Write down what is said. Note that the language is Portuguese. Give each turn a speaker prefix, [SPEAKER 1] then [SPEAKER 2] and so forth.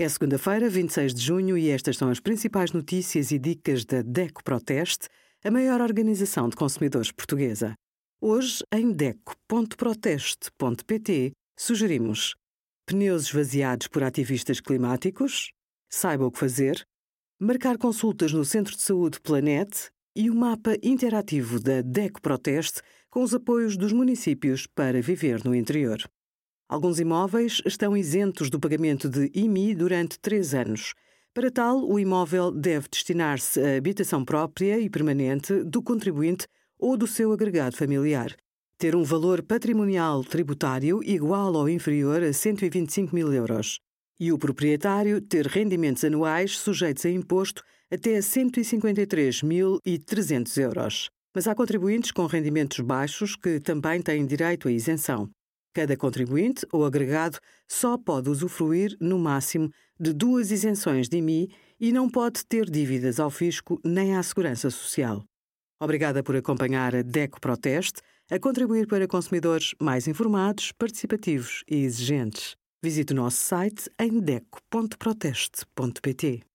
[SPEAKER 1] É segunda-feira, 26 de junho, e estas são as principais notícias e dicas da DECO Proteste, a maior organização de consumidores portuguesa. Hoje, em DECO.proteste.pt, sugerimos pneus esvaziados por ativistas climáticos, saiba o que fazer, marcar consultas no Centro de Saúde Planete e o mapa interativo da DECO Proteste com os apoios dos municípios para viver no interior. Alguns imóveis estão isentos do pagamento de IMI durante três anos. Para tal, o imóvel deve destinar-se à habitação própria e permanente do contribuinte ou do seu agregado familiar, ter um valor patrimonial tributário igual ou inferior a 125 mil euros e o proprietário ter rendimentos anuais sujeitos a imposto até a 153.300 euros. Mas há contribuintes com rendimentos baixos que também têm direito à isenção. Cada contribuinte ou agregado só pode usufruir, no máximo, de duas isenções de IMI e não pode ter dívidas ao fisco nem à segurança social. Obrigada por acompanhar a DECO Proteste, a contribuir para consumidores mais informados, participativos e exigentes. Visite o nosso site em deco.proteste.pt.